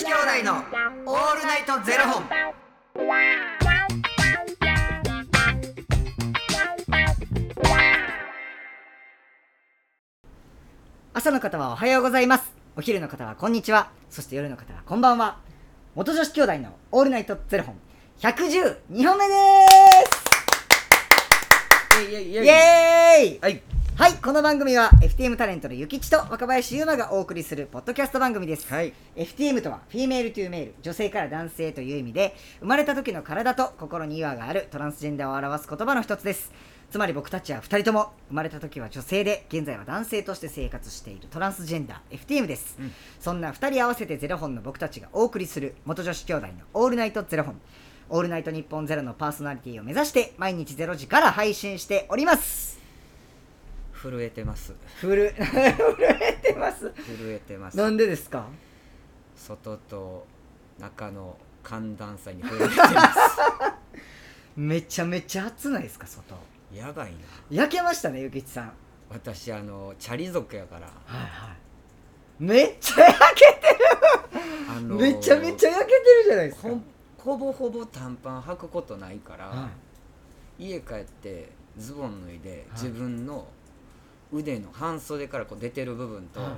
子兄弟のオールナイトゼロ本。朝の方はおはようございます。お昼の方はこんにちは。そして夜の方はこんばんは。元女子兄弟のオールナイトゼロ本。112本目です。イエイイエーイ。はい。はいこの番組は FTM タレントのゆきちと若林優馬がお送りするポッドキャスト番組です、はい。FTM とは female to male 女性から男性という意味で生まれた時の体と心に違和があるトランスジェンダーを表す言葉の一つです。つまり僕たちは2人とも生まれた時は女性で現在は男性として生活しているトランスジェンダー FTM です、うん。そんな2人合わせてゼロ本の僕たちがお送りする元女子兄弟のオールナイトゼロ本。オールナイト日本ゼロのパーソナリティを目指して毎日ゼロ時から配信しております震えてます。ふる 震えてます震えてます。なんでですか？外と中の寒暖差に震えてます。めちゃめちゃ暑ないですか外やばいな。焼けましたねゆきちさん私あのチャリ族やから。はいはいめっちゃ焼けあのてめちゃめちゃ焼けてるじゃないですかほほぼほぼ短パン履くことないから、は家帰ってズボン脱いで、はい自分の腕の半袖からこう出てる部分と、はい。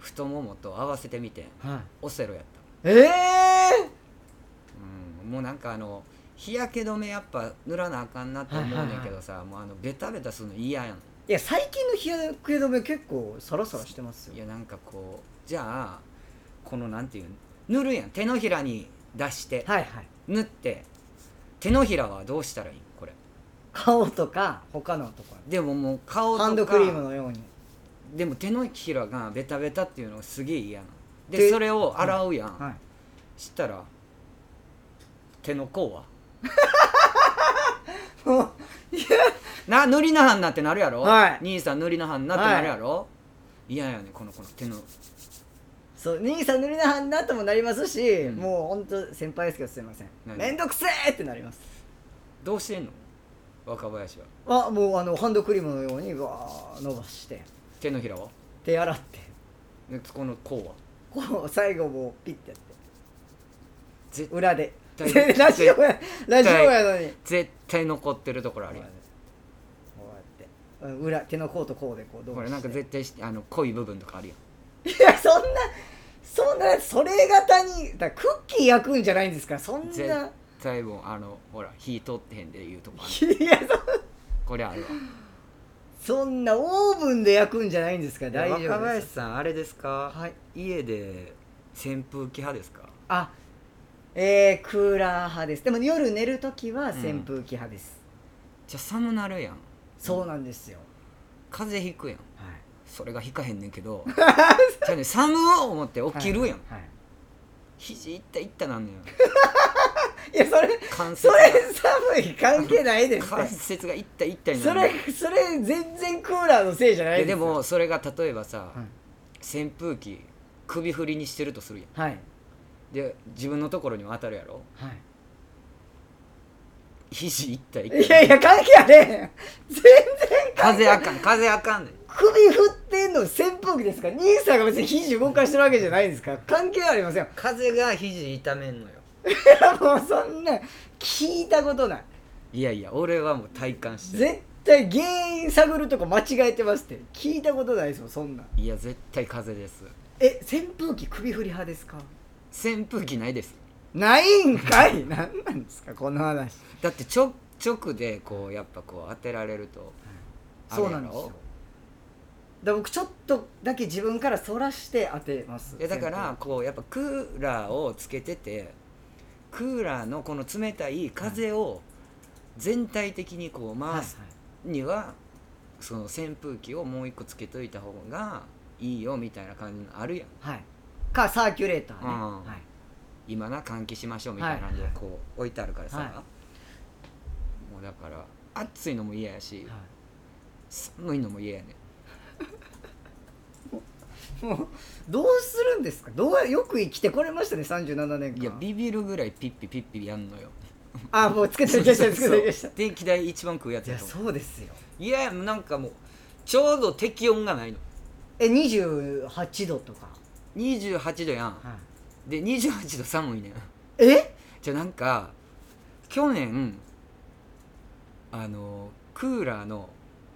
太ももと合わせてみていはい。オセロやった。ええうん。もうなんかあの日焼け止めやっぱ塗らなあかんなと思うねんはいはいはい。けどさ、もうあのベタベタするの嫌やん。いや最近の日焼け止め結構サラサラしてますよ。いやなんかこうじゃあこのなんていうの塗るやん。手のひらに出してはいはい。塗って手のひらはどうしたらいい？顔とか他のとこでももう顔とかハンドクリームのように。でも手のひらがベタベタっていうのがすげえ嫌なの。ででそれを洗うやん、はい。したら手の甲は？もうな塗りなはんなってなるやろ、はい。兄さん塗りなはんなってなるやろ？嫌、やねこのこの手の。そう兄さん塗りなはんなともなりますし、うん。もう本当先輩ですけどすいません。何？めんどくせえってなります。どうしてんの？若林は？あもうあのハンドクリームのようにわー伸ばして。手のひらは手洗って。でこの甲は？こう最後もうピッてやって。絶裏で。ラジオやラジオやのに。絶対残ってるところあるやん。こうやって。うん裏手の甲と甲でこうどうこれなんか絶対しあの濃い部分とかあるやん。いやそんなそんなそれ型にだからクッキー焼くんじゃないんですからそん絶な対もうあのほら火通ってへんでいうとこある。いやこれあるわ。そそんなオーブンで焼くんじゃないんですか？ら大丈夫です。若林さんあれですか、はい。家で扇風機派ですか？あえー、クーラー派です。でも夜寝るときは扇風機派です、じゃあ寒なるやん。そうなんですよ、風邪ひくやん。はい。それがひかへんねんけど。じゃあね寒う思って起きるやん、はい、はい肘い。ったいったなんねん いやそれ関節そがれ寒い関係ないです関って節がいったいったになそるねんれそれ全然クーラーのせいじゃないいやですよ。でもそれが例えばさ、はい。扇風機首振りにしてるとするやん。はい。で自分のところにも当たるやろ。はい。肘いったいやいや関係あれへん。全然風あかん風あかんねん首振ってんの扇風機ですか？ら兄さんが別に肘動かしてるわけじゃないですから。関係ありません。よ風が肘痛めんのよもうそんな聞いたことない。いやいや俺はもう体感してる。絶対原因探るとこ間違えてますって。聞いたことないですもんそんな。んいや絶対風です。え扇風機首振り派ですか？扇風機ないです。ないんかい！何なんですかこの話。だってちょ直でこうやっぱこう当てられるとあれやろ？そうなんですよ。だから僕ちょっとだけ自分からそらして当てますいやだからこうやっぱクーラーをつけててクーラーのこの冷たい風を全体的にこうはい回すにはその扇風機をもう一個つけといた方がいいよみたいな感じのあるやん。はい、はい、かサーキュレーターね、うんはい。今な換気しましょうみたいなんではいこう置いてあるからさ、はい。もうだから暑いのも嫌やしは寒いのも嫌やねい、も うどうするんですか？どうよく生きてこれましたね37年間いやビビるぐらいピッピピッピやんのよあもうつけてきましたつけてきました電気代一番食うやつややそうですよいやなんかもうちょうど適温がないのえ28度とか、28度やんはで28度寒いねんえじゃあなんか去年あのクーラーの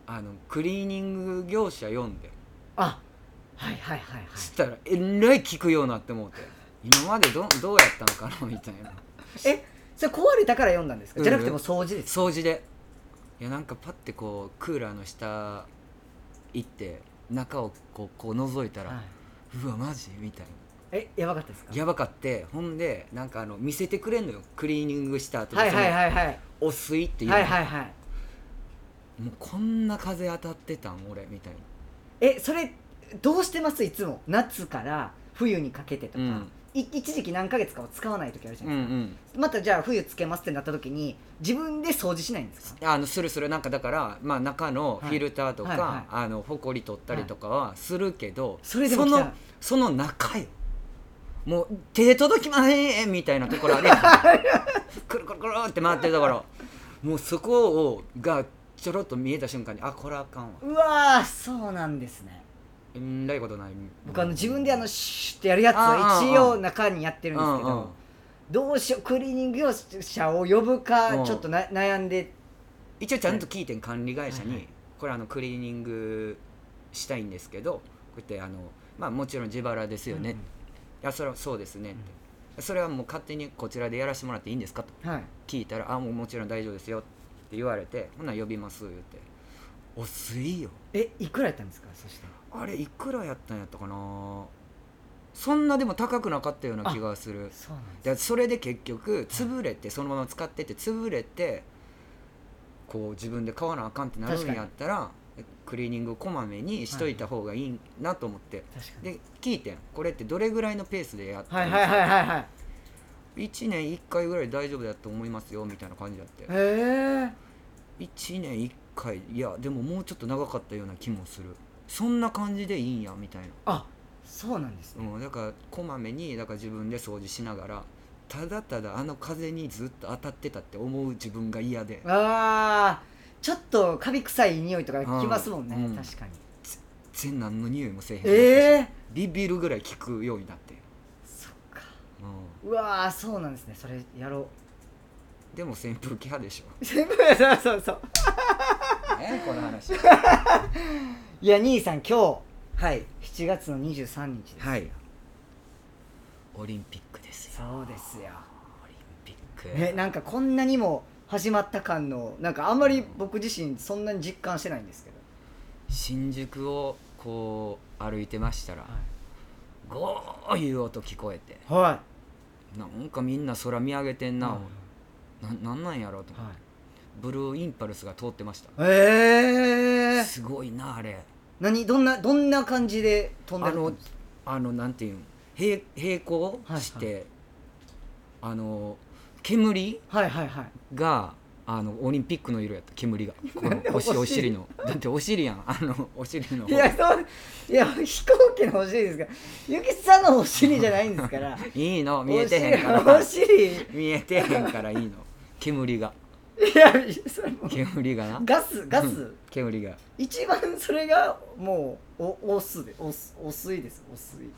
あのクリーニング業者読んであはいはいはいはい。そしたらえらい効くようになって思って。今までどどうやったのかなみたいな。えそれ壊れたから読んだんですか、うん。じゃなくてもう掃除です掃除で。いやなんかパッてこうクーラーの下行って中をこうこう覗いたら、はい。うわマジ？みたいな。えやばかったですか？やばかってほんでなんかあの見せてくれんのよ。クリーニングした後はいはいいはい。はいお水っていうの。はいはいはい。もうこんな風当たってたん俺みたいな。えそれどうしてます？いつも。夏から冬にかけてとか、うん。い一時期何ヶ月かを使わない時あるじゃうなんいですか、うんまたじゃあ冬つけますってなった時に自分で掃除しないんですか？あのするするなんかだから、まあ、中のフィルターとか、はいはい。はいあのほこり取ったりとかはするけど、それでもそのその中よ。もう手届きまへんみたいなところあるやん。くるくるくるって回ってるところ。もうそこをがちょろっと見えた瞬間にあこれあかんわ。うわーそうなんですねえらいことない。僕あの自分であのシュッてやるやつはあーあー一応中にやってるんですけどどうしようクリーニング業者を呼ぶうん。かちょっとな悩んで。一応ちゃんと聞いてん管理会社に、これあのクリーニングしたいんですけどこうやってあのまあもちろん自腹ですよね、いやそれはそうですねって、それはもう勝手にこちらでやらせてもらっていいんですかとはい。聞いたら「あもうもちろん大丈夫ですよ」って言われて「ほな呼びます」言って「お水よ。えいくらやったんですか？そしてあれいくらやったんやったかな？そんなでも高くなかったような気がする。そうなんでそれで結局潰れてそのまま使ってて潰れてこう自分で買わなあかんってなるんやったらクリーニングこまめにしといた方がいいなと思って、で聞いてん。これってどれぐらいのペースでやってはいはいはいはいはい。1年1回ぐらい大丈夫だと思いますよみたいな感じだって。へえ1年1回いやでももうちょっと長かったような気もする。そんな感じでいいんやみたいな、あそうなんですね。うん、だからこまめにだから自分で掃除しながらただただあの風にずっと当たってたって思う自分が嫌で。あーちょっとカビ臭い匂いとかきますもんね、うん。確かに。全然何の匂いもせえへん。ええビビるぐらい効くようになって、そっか。ううわーそうなんですね。それやろん、でも扇風機派でしょ。うそうそうそうえこの話。いや兄さん今はい。日7月の23日ですはい。オリンピックですよ。そうですよ。オリンピック。ねなんかこんなにも始まった感のなんかあんまり僕自身そんなに実感してないんですけど、新宿をこう歩いてましたらゴーいう音聞こえて。はなんかみんな空見上げてんな、はななんなんやろうとい思って、ブルーインパルスが通ってました。えー、すごいなあれ。何？どんなどんな感じで飛んでるんですかあのなんていうん？平平行して、はい。あの煙はいはいはい。があのオリンピックの色やった。煙が。このおしお尻？お尻の。だってお尻やん。あのお尻の。いやそういや飛行機のお尻ですか。らゆきさんのお尻じゃないんですから。いいの。見えてへんから。お尻。見えてへんからいいの。煙がいやそれも。う煙がな。ガスガス、うん煙が。一番それがもうおお酢でお酢お水です。お水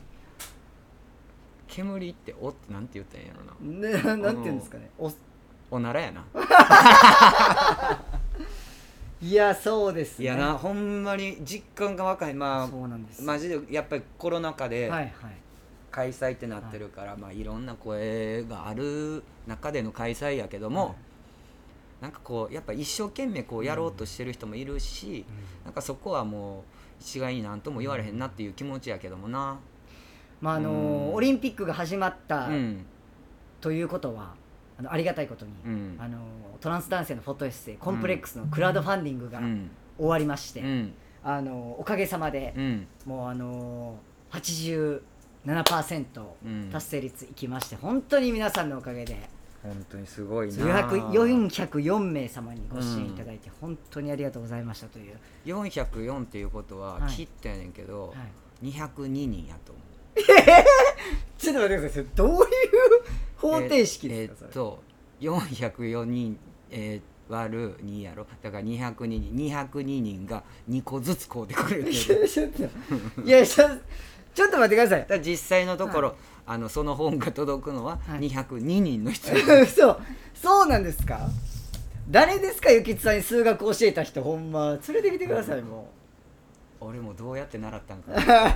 煙っておってなんて言ったらいいんやろな。ね なんていうんですかね。おおならやな、いやそうですね。いやなほんまに実感が若いまそうなんです。あマジでやっぱりコロナ禍ではいはい。開催ってなってるから、い。まあ、いろんな声がある中での開催やけども、はいなんかこうやっぱ一生懸命こうやろうとしてる人もいるし、なんかそこはもう一概になんとも言われへんなっていう気持ちやけどもな。まああのーうん。オリンピックが始まったうん。ということは、あのありがたいことに、うん。あのートランス男性のフォトエッセイコンプレックスのクラウドファンディングがうん。終わりまして、うん。あのーおかげさまで、うん。もうあのー、87%うん。達成率いきまして、本当に皆さんのおかげで本当にすごいな400 404名様にご支援いただいて、本当にありがとうございましたという、404っていうことははい。切ったやねんけど、はい、202人やと思う。ちょっと待ってください。どういう方程式えですか、ーっと404人、えー割る2やろ。だから202人202人が2個ずつこうでくれてる。そ れちょっといやちょちょっと待ってください。実際のところ、あのその本が届くのははい。202人の人、そうそうなんですか？誰ですか？ゆきつさんに数学教えた人。ほんま。連れてきてくださいも俺もどうやって習ったんか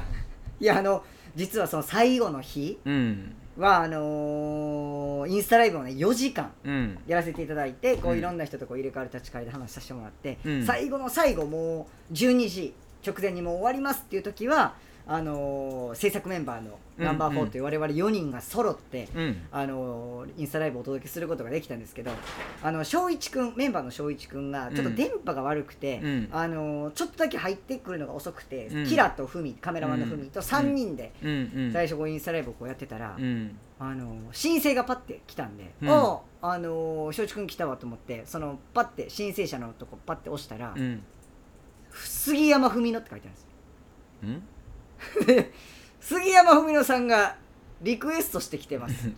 いやあの実はその最後の日うん。はあのーインスタライブをね4時間うん。やらせていただいてこううん。いろんな人とこう入れ替わり立ち替わりで話させてもらって、うん。最後の最後もう12時直前にもう終わりますっていう時はあのー制作メンバーのナンバー4という我々4人が揃って、うん。あのインスタライブをお届けすることができたんですけどあの翔一君メンバーの翔一君がちょっと電波が悪くて、うん。あのちょっとだけ入ってくるのが遅くて、うん。キラとフミカメラマンのフミと3人で最初こうインスタライブをこうやってたら、うん。あの申請がパッて来たんで「うん。あああの翔一君来たわ」と思ってそのパッて申請者のとこパッて押したら「うん。杉山文乃」って書いてあるんですう ん杉山文乃さんがリクエストしてきてます。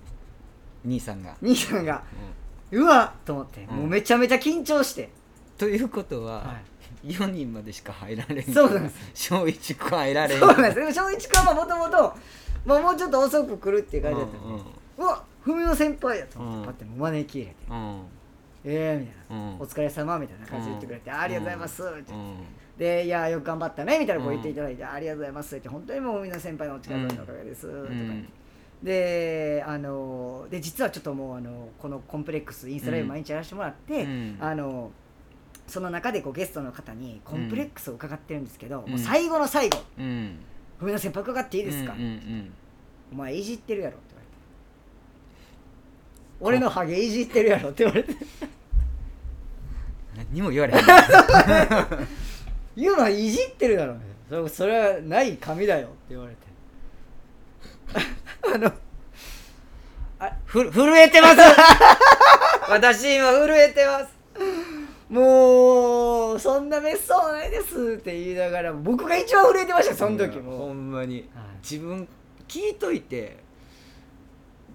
兄さんが、兄さんがうん。うわっと思って、うん。もうめちゃめちゃ緊張して、ということは、は4人までしか入られん。そうなんです。小一く入られん。そうなんです。でも翔一君はもともともうちょっと遅く来るっていう感じだったんで、うわ文乃先輩やと思って、うん。パッて招き入れて。うんうん「ええみたいな、うん。お疲れ様みたいな感じで言ってくれて、うん。ありがとうございます」ってうん。で「いやよく頑張ったね」みたいなこう言っていただいて、ありがとうございます。って本当にもうみんな先輩のお力のおかげです、とか言って。であので実はちょっともうあのこのコンプレックスインスタライブ毎日やらせてもらって、うん。あのその中でこうゲストの方にコンプレックスを伺ってるんですけど、うん。もう最後の最後うん「ごめんっていいですかうんうんお前いじってるやろ」って言われて「俺のハゲいじってるやろ」って言われて。うん何にも言われへん「言うのはいじってるやろ」それそれはない紙だよ」って言われて。あのふ震えてます。私今震えてます。もうそんな別荘ないですって言いながら僕が一番震えてましたその時いやほもんまに。はい。自分聞いといて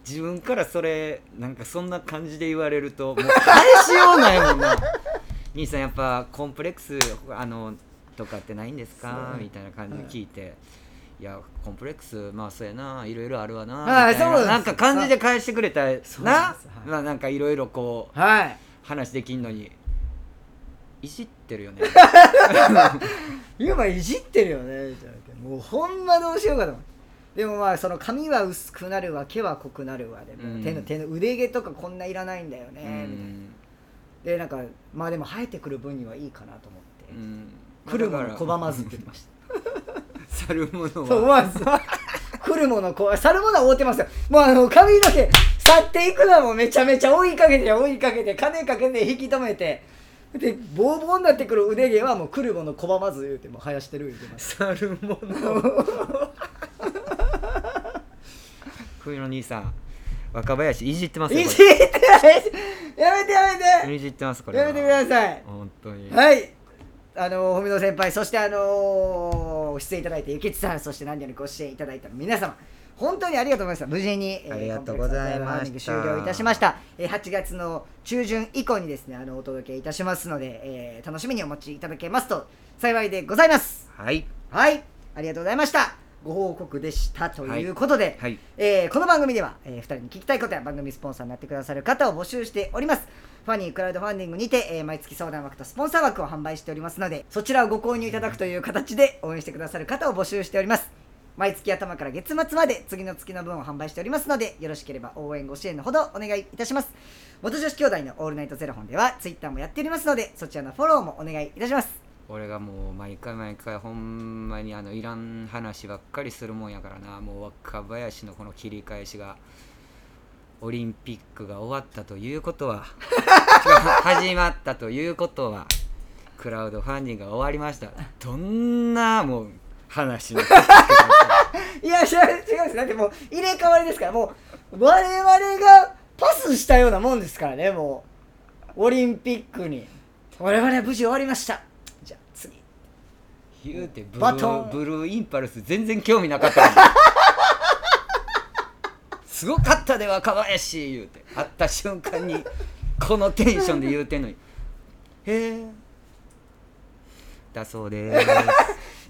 自分からそれなんかそんな感じで言われるともう返しようないもんな兄さんやっぱコンプレックスあのとかってないんですか？みたいな感じで聞いて、い、やコンプレックスまあそうやないろいろあるわなはいみたいな。そうなんか感じで返してくれたなはい。まあなんかいろいろこうはい。話できんのに。いじってるよね。今いじってるよねみたいなもうほんまどうしようかと思ってでもまあその髪は薄くなるわ毛は濃くなるわで、うん。手の手の腕毛とかこんないらないんだようね、みたいな。んでなんかまあでも生えてくる分にはいいかなと思って、うん。来るもの拒まずって言ってました。去るものそうわず来るものこう去るものは覆ってますよ。もうあの髪の毛去っていくのもめちゃめちゃ追いかけて追いかけて金かけて引き止めて。でボーボーになってくる腕毛はもう来るもの拒まず言うてもう生やしてる言うてます。去るもの。冬の兄さん若林いじってますよこいじってないやめてやめて。れいじってますこれは。やめてください。本当に。はい。あの文野先輩そしてあの出演いただいてゆきつさんそして何よりご支援いただいた皆様本当にありがとうございました。無事に、えーありがとうございまし終了いたしました、えー8月の中旬以降にですねあのお届けいたしますので、えー楽しみにお待ちいただけますと幸いでございます。はい。はい。ありがとうございましたご報告でしたということで、はい。えーこの番組では、え2人に聞きたいことや番組スポンサーになってくださる方を募集しております。ファニークラウドファンディングにて、えー毎月相談枠とスポンサー枠を販売しておりますのでそちらをご購入いただくという形で応援してくださる方を募集しております。毎月頭から月末まで次の月の分を販売しておりますのでよろしければ応援ご支援のほどお願いいたします。元女子兄弟のオールナイトゼロ本ではツイッターもやっておりますのでそちらのフォローもお願いいたします俺がもう毎回毎回ほんまにあのいらん話ばっかりするもんやからな。もう若林のこの切り返しがオリンピックが終わったということは。始まったということはクラウドファンディングが終わりました。どんなもう話の いや違う違うんです。だってもう入れ替わりですから。もう我々がパスしたようなもんですからね。もうオリンピックに。我々は無事終わりました言うてブルバトン。ーブルーインパルス全然興味なかった すごかったで若林言うて会った瞬間にこのテンションで言うてんのに。へえ。だそうです。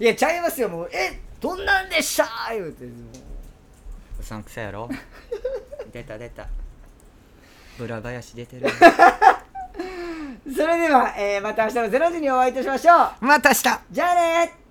いやちゃいますよもう。えどんなんでした言うてもう。うさんくさやろ？出た出た。ブラ林出てるそれでは、えーまた明日の0時にお会いいたしましょう。また明日。じゃあね